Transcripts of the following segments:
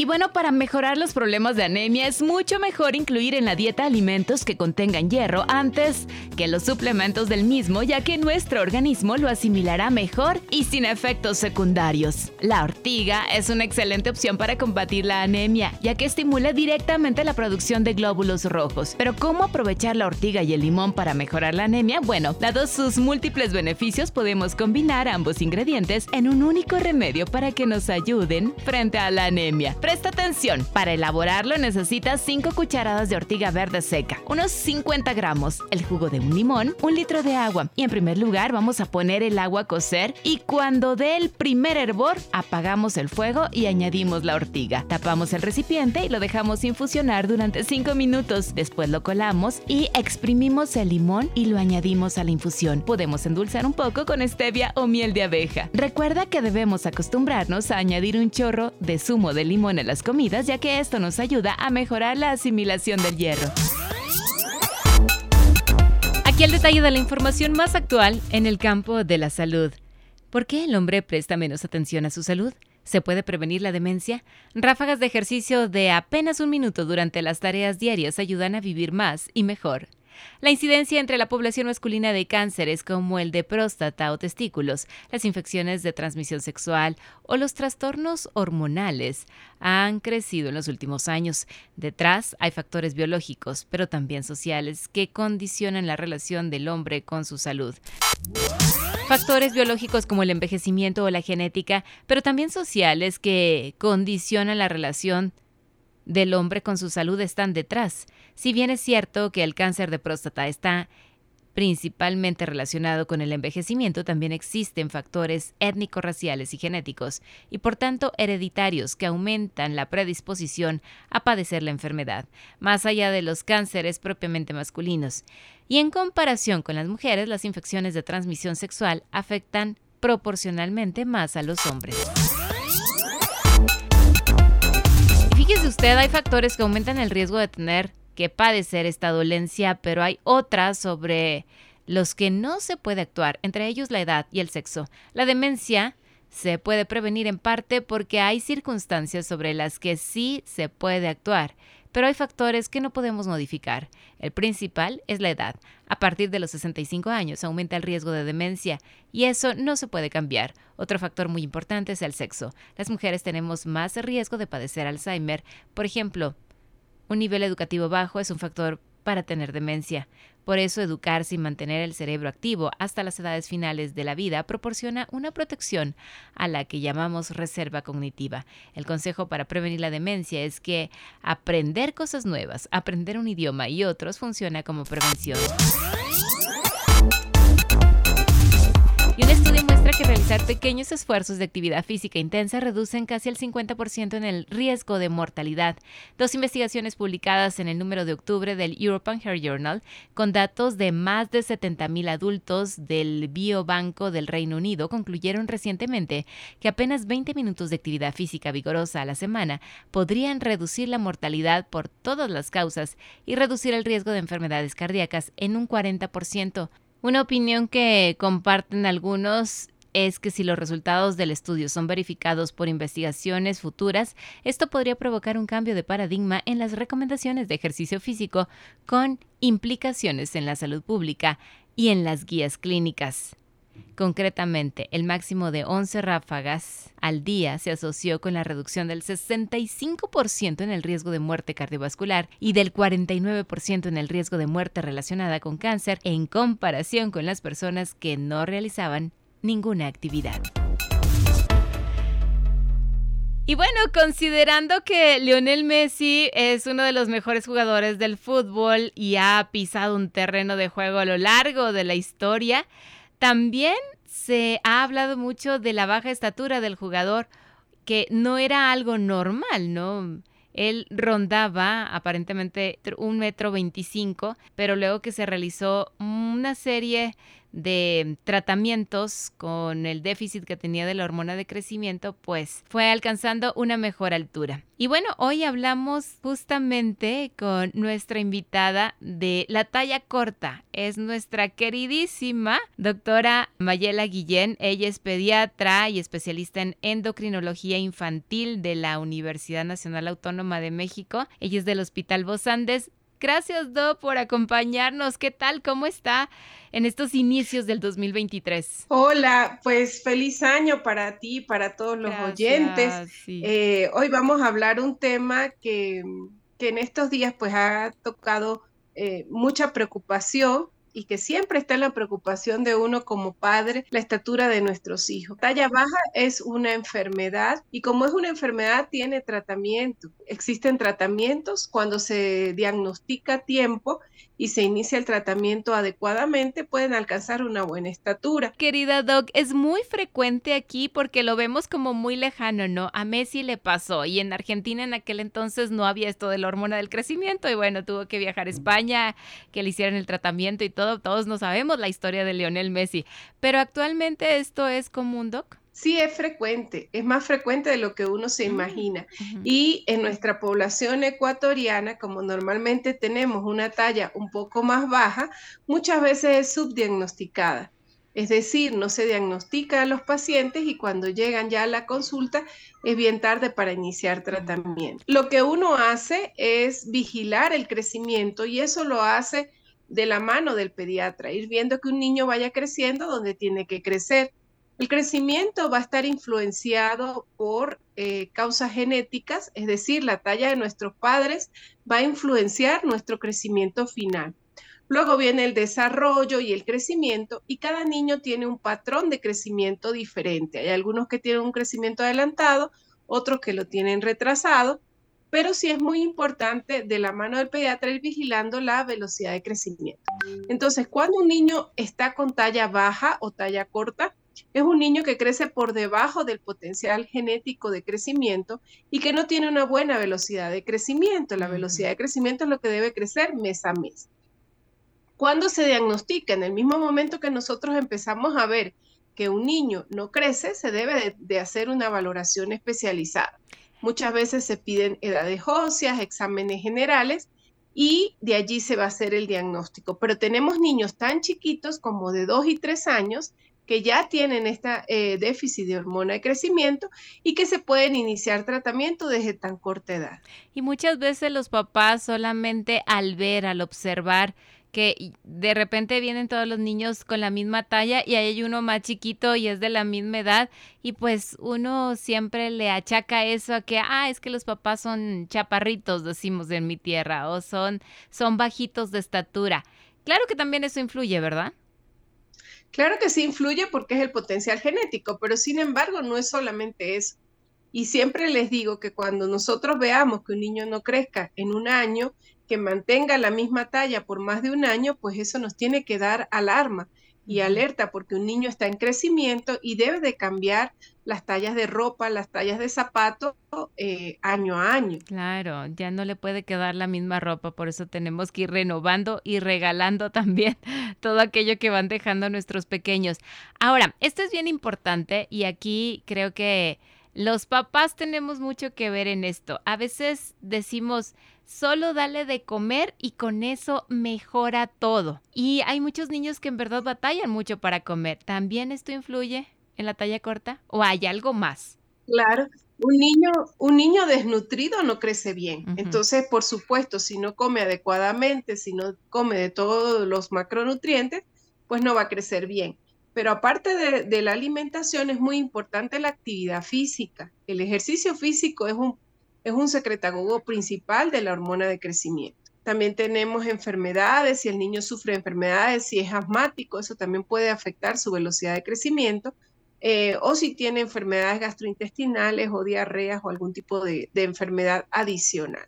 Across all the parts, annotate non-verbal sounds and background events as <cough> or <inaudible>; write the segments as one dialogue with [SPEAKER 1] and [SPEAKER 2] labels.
[SPEAKER 1] Y bueno, para mejorar los problemas de anemia es mucho mejor incluir en la dieta alimentos que contengan hierro antes que los suplementos del mismo, ya que nuestro organismo lo asimilará mejor y sin efectos secundarios. La ortiga es una excelente opción para combatir la anemia, ya que estimula directamente la producción de glóbulos rojos. Pero ¿cómo aprovechar la ortiga y el limón para mejorar la anemia? Bueno, dados sus múltiples beneficios, podemos combinar ambos ingredientes en un único remedio para que nos ayuden frente a la anemia. Presta atención, para elaborarlo necesitas 5 cucharadas de ortiga verde seca, unos 50 gramos, el jugo de un limón, un litro de agua y en primer lugar vamos a poner el agua a cocer y cuando dé el primer hervor apagamos el fuego y añadimos la ortiga. Tapamos el recipiente y lo dejamos infusionar durante 5 minutos. Después lo colamos y exprimimos el limón y lo añadimos a la infusión. Podemos endulzar un poco con stevia o miel de abeja. Recuerda que debemos acostumbrarnos a añadir un chorro de zumo de limón las comidas, ya que esto nos ayuda a mejorar la asimilación del hierro. Aquí el detalle de la información más actual en el campo de la salud. ¿Por qué el hombre presta menos atención a su salud? ¿Se puede prevenir la demencia? Ráfagas de ejercicio de apenas un minuto durante las tareas diarias ayudan a vivir más y mejor. La incidencia entre la población masculina de cánceres como el de próstata o testículos, las infecciones de transmisión sexual o los trastornos hormonales han crecido en los últimos años. Detrás hay factores biológicos, pero también sociales, que condicionan la relación del hombre con su salud. Factores biológicos como el envejecimiento o la genética, pero también sociales que condicionan la relación del hombre con su salud están detrás. Si bien es cierto que el cáncer de próstata está principalmente relacionado con el envejecimiento, también existen factores étnico-raciales y genéticos, y por tanto hereditarios, que aumentan la predisposición a padecer la enfermedad, más allá de los cánceres propiamente masculinos. Y en comparación con las mujeres, las infecciones de transmisión sexual afectan proporcionalmente más a los hombres. Usted, hay factores que aumentan el riesgo de tener que padecer esta dolencia, pero hay otras sobre los que no se puede actuar, entre ellos la edad y el sexo. La demencia se puede prevenir en parte porque hay circunstancias sobre las que sí se puede actuar pero hay factores que no podemos modificar. El principal es la edad. A partir de los 65 años aumenta el riesgo de demencia y eso no se puede cambiar. Otro factor muy importante es el sexo. Las mujeres tenemos más riesgo de padecer Alzheimer. Por ejemplo, un nivel educativo bajo es un factor para tener demencia. Por eso educarse y mantener el cerebro activo hasta las edades finales de la vida proporciona una protección a la que llamamos reserva cognitiva. El consejo para prevenir la demencia es que aprender cosas nuevas, aprender un idioma y otros funciona como prevención. Y un estudio que realizar pequeños esfuerzos de actividad física intensa reducen casi el 50% en el riesgo de mortalidad. Dos investigaciones publicadas en el número de octubre del European Hair Journal, con datos de más de 70.000 adultos del Biobanco del Reino Unido, concluyeron recientemente que apenas 20 minutos de actividad física vigorosa a la semana podrían reducir la mortalidad por todas las causas y reducir el riesgo de enfermedades cardíacas en un 40%. Una opinión que comparten algunos es que si los resultados del estudio son verificados por investigaciones futuras, esto podría provocar un cambio de paradigma en las recomendaciones de ejercicio físico con implicaciones en la salud pública y en las guías clínicas. Concretamente, el máximo de 11 ráfagas al día se asoció con la reducción del 65% en el riesgo de muerte cardiovascular y del 49% en el riesgo de muerte relacionada con cáncer en comparación con las personas que no realizaban ninguna actividad. Y bueno, considerando que Lionel Messi es uno de los mejores jugadores del fútbol y ha pisado un terreno de juego a lo largo de la historia, también se ha hablado mucho de la baja estatura del jugador, que no era algo normal, ¿no? Él rondaba aparentemente un metro veinticinco, pero luego que se realizó una serie de tratamientos con el déficit que tenía de la hormona de crecimiento, pues fue alcanzando una mejor altura. Y bueno, hoy hablamos justamente con nuestra invitada de la talla corta. Es nuestra queridísima doctora Mayela Guillén. Ella es pediatra y especialista en endocrinología infantil de la Universidad Nacional Autónoma de México. Ella es del Hospital Bos Andes. Gracias, Do, por acompañarnos. ¿Qué tal? ¿Cómo está en estos inicios del 2023?
[SPEAKER 2] Hola, pues feliz año para ti, para todos los oyentes. Eh, hoy vamos a hablar un tema que, en estos días pues ha tocado eh, mucha preocupación y que siempre está en la preocupación de uno como padre, la estatura de nuestros hijos. Talla baja es una enfermedad y como es una enfermedad tiene tratamiento. Existen tratamientos cuando se diagnostica a tiempo y se inicia el tratamiento adecuadamente, pueden alcanzar una buena estatura.
[SPEAKER 1] Querida Doc, es muy frecuente aquí porque lo vemos como muy lejano, ¿no? A Messi le pasó y en Argentina en aquel entonces no había esto de la hormona del crecimiento y bueno, tuvo que viajar a España, que le hicieran el tratamiento y todo. Todos no sabemos la historia de Lionel Messi, pero actualmente esto es común, Doc.
[SPEAKER 2] Sí, es frecuente, es más frecuente de lo que uno se mm, imagina. Y en nuestra población ecuatoriana, como normalmente tenemos una talla un poco más baja, muchas veces es subdiagnosticada. Es decir, no se diagnostica a los pacientes y cuando llegan ya a la consulta es bien tarde para iniciar tratamiento. Lo que uno hace es vigilar el crecimiento y eso lo hace de la mano del pediatra, ir viendo que un niño vaya creciendo donde tiene que crecer el crecimiento va a estar influenciado por eh, causas genéticas, es decir, la talla de nuestros padres va a influenciar nuestro crecimiento final. Luego viene el desarrollo y el crecimiento y cada niño tiene un patrón de crecimiento diferente. Hay algunos que tienen un crecimiento adelantado, otros que lo tienen retrasado, pero sí es muy importante de la mano del pediatra ir vigilando la velocidad de crecimiento. Entonces, cuando un niño está con talla baja o talla corta, es un niño que crece por debajo del potencial genético de crecimiento y que no tiene una buena velocidad de crecimiento. La velocidad de crecimiento es lo que debe crecer mes a mes. Cuando se diagnostica, en el mismo momento que nosotros empezamos a ver que un niño no crece, se debe de, hacer una valoración especializada. Muchas veces se piden edades óseas, exámenes generales y de allí se va a hacer el diagnóstico. Pero tenemos niños tan chiquitos como de 2 y 3 años que ya tienen este déficit de hormona de crecimiento y que se pueden iniciar tratamiento desde tan corta edad.
[SPEAKER 1] Y muchas veces los papás solamente al ver, al observar, que de repente vienen todos los niños con la misma talla y hay uno más chiquito y es de la misma edad y pues uno siempre le achaca eso a que, ah, es que los papás son chaparritos, decimos en mi tierra, o son, son bajitos de estatura. Claro que también eso influye, ¿verdad?
[SPEAKER 2] Claro que sí influye porque es el potencial genético, pero sin embargo no es solamente eso. Y siempre les digo que cuando nosotros veamos que un niño no crezca en un año, que mantenga la misma talla por más de un año, pues eso nos tiene que dar alarma y alerta porque un niño está en crecimiento y debe de cambiar las tallas de ropa, las tallas de zapato eh, año a año.
[SPEAKER 1] Claro, ya no le puede quedar la misma ropa, por eso tenemos que ir renovando y regalando <laughs> también todo aquello que van dejando nuestros pequeños. Ahora, esto es bien importante y aquí creo que los papás tenemos mucho que ver en esto. A veces decimos, solo dale de comer y con eso mejora todo. Y hay muchos niños que en verdad batallan mucho para comer. ¿También esto influye en la talla corta o hay algo más?
[SPEAKER 2] Claro, un niño, un niño desnutrido no crece bien. Entonces, por supuesto, si no come adecuadamente, si no come de todos los macronutrientes, pues no va a crecer bien. Pero aparte de, la alimentación, es muy importante la actividad física. El ejercicio físico es un es un secretagogo principal de la hormona de crecimiento. También tenemos enfermedades, si el niño sufre enfermedades, si es asmático, eso también puede afectar su velocidad de crecimiento, eh, o si tiene enfermedades gastrointestinales o diarreas o algún tipo de enfermedad adicional.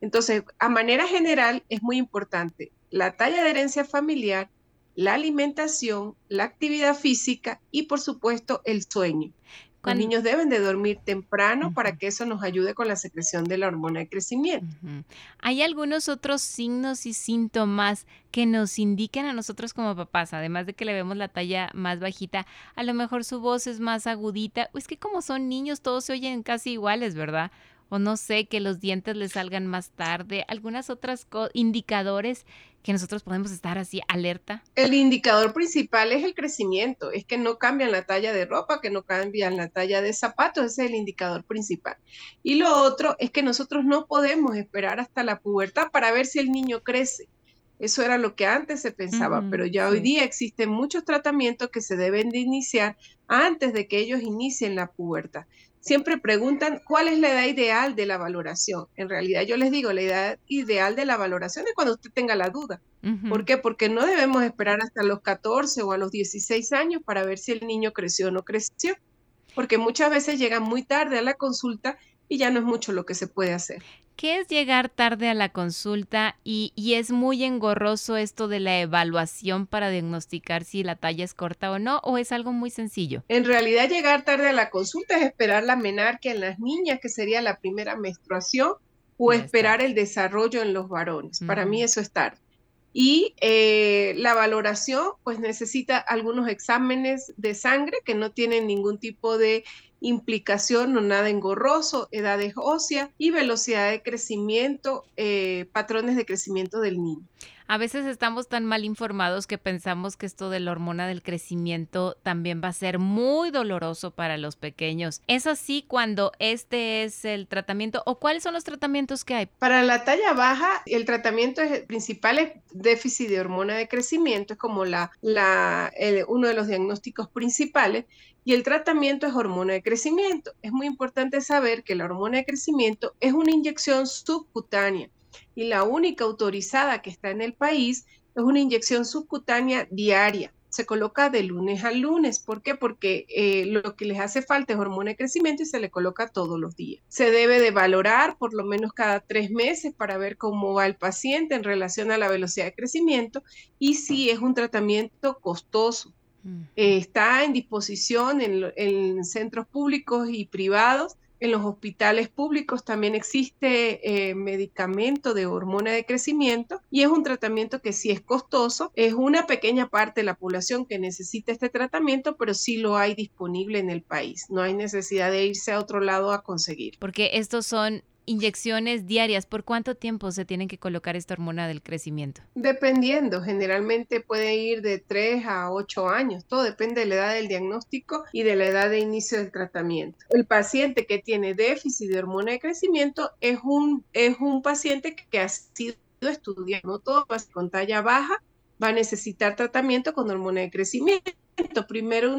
[SPEAKER 2] Entonces, a manera general, es muy importante la talla de herencia familiar, la alimentación, la actividad física y, por supuesto, el sueño. Los niños deben de dormir temprano para que eso nos ayude con la secreción de la hormona de crecimiento.
[SPEAKER 1] ¿Hay algunos otros signos y síntomas que nos indiquen a nosotros como papás, además de que le vemos la talla más bajita, a lo mejor su voz es más agudita? Es que como son niños, todos se oyen casi iguales, ¿verdad? O no sé, que los dientes le salgan más tarde, algunas otras indicadores que nosotros podemos estar así alerta?
[SPEAKER 2] El indicador principal es el crecimiento, es que no cambian la talla de ropa, que no cambian la talla de zapatos, ese es el indicador principal. Y lo otro es que nosotros no podemos esperar hasta la pubertad para ver si el niño crece. Eso era lo que antes se pensaba, pero ya hoy día existen muchos tratamientos que se deben de iniciar antes de que ellos inicien la pubertad siempre preguntan cuál es la edad ideal de la valoración. En realidad yo les digo, la edad ideal de la valoración es cuando usted tenga la duda. ¿Por qué? Porque no debemos esperar hasta los 14 o a los 16 años para ver si el niño creció o no creció. Porque muchas veces llegan muy tarde a la consulta y ya no es mucho lo que se puede hacer.
[SPEAKER 1] ¿Qué es llegar tarde a la consulta y, es muy engorroso esto de la evaluación para diagnosticar si la talla es corta o no o es algo muy sencillo?
[SPEAKER 2] En realidad llegar tarde a la consulta es esperar la menarquia en las niñas, que sería la primera menstruación, o esperar el desarrollo en los varones. Para mí eso es tarde. Y eh, la valoración, pues necesita algunos exámenes de sangre que no tienen ningún tipo de implicación o nada engorroso, edades óseas y velocidad de crecimiento, eh, patrones de crecimiento del niño.
[SPEAKER 1] A veces estamos tan mal informados que pensamos que esto de la hormona del crecimiento también va a ser muy doloroso para los pequeños. ¿Es así cuando este es el tratamiento o cuáles son los tratamientos que hay?
[SPEAKER 2] Para la talla baja, el tratamiento principal es déficit de hormona de crecimiento, es como uno de los diagnósticos principales. Y el tratamiento es hormona de crecimiento. Es muy importante saber que la hormona de crecimiento es una inyección subcutánea y la única autorizada que está en el país es una inyección subcutánea diaria. Se coloca de lunes a lunes. ¿Por qué? Porque eh, lo que les hace falta es hormona de crecimiento y se le coloca todos los días. Se debe de valorar por lo menos cada tres meses para ver cómo va el paciente en relación a la velocidad de crecimiento y si es un tratamiento costoso. Eh, está en disposición en centros públicos y privados en los hospitales públicos también existe eh, medicamento de hormona de crecimiento y es un tratamiento que sí es costoso. Es una pequeña parte de la población que necesita este tratamiento, pero sí lo hay disponible en el país. No hay necesidad de irse a otro lado a conseguir.
[SPEAKER 1] Porque estos son inyecciones diarias, ¿por cuánto tiempo se tienen que colocar esta hormona del crecimiento?
[SPEAKER 2] Dependiendo, generalmente puede ir de 3 a 8 años, todo depende de la edad del diagnóstico y de la edad de inicio del tratamiento. El paciente que tiene déficit de hormona de crecimiento es un, es un paciente que ha sido estudiado, no todo con talla baja va a necesitar tratamiento con hormona de crecimiento. Primero,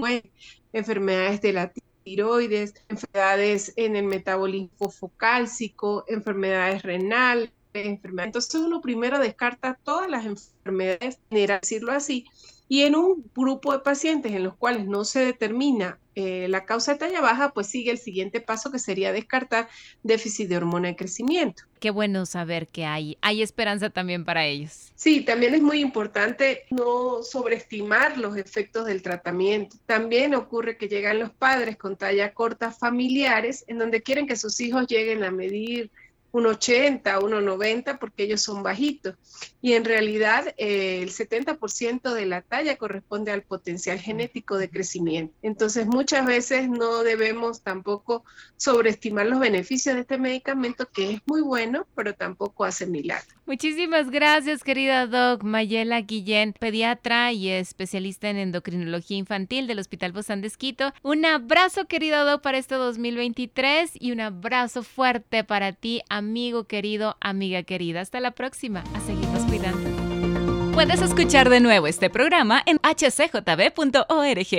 [SPEAKER 2] enfermedades de la tiroides, enfermedades en el metabolismo focálcico, enfermedades renales, enfermedades. Entonces uno primero descarta todas las enfermedades, decirlo así, y en un grupo de pacientes en los cuales no se determina eh, la causa de talla baja, pues sigue el siguiente paso que sería descartar déficit de hormona de crecimiento.
[SPEAKER 1] Qué bueno saber que hay, hay esperanza también para ellos.
[SPEAKER 2] Sí, también es muy importante no sobreestimar los efectos del tratamiento. También ocurre que llegan los padres con talla corta familiares en donde quieren que sus hijos lleguen a medir un 80, 1,90 porque ellos son bajitos. Y en realidad eh, el 70% de la talla corresponde al potencial genético de crecimiento. Entonces muchas veces no debemos tampoco sobreestimar los beneficios de este medicamento que es muy bueno, pero tampoco hace milagro.
[SPEAKER 1] Muchísimas gracias, querida Doc Mayela Guillén, pediatra y especialista en endocrinología infantil del Hospital Bozán de Esquito. Un abrazo, querida Doc, para este 2023 y un abrazo fuerte para ti, amigo querido, amiga querida. Hasta la próxima. A seguirnos cuidando. Puedes escuchar de nuevo este programa en hcjb.org.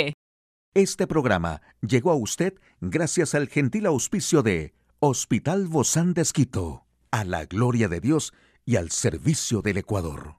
[SPEAKER 3] Este programa llegó a usted gracias al gentil auspicio de Hospital Bozán de Esquito. A la gloria de Dios y al servicio del Ecuador.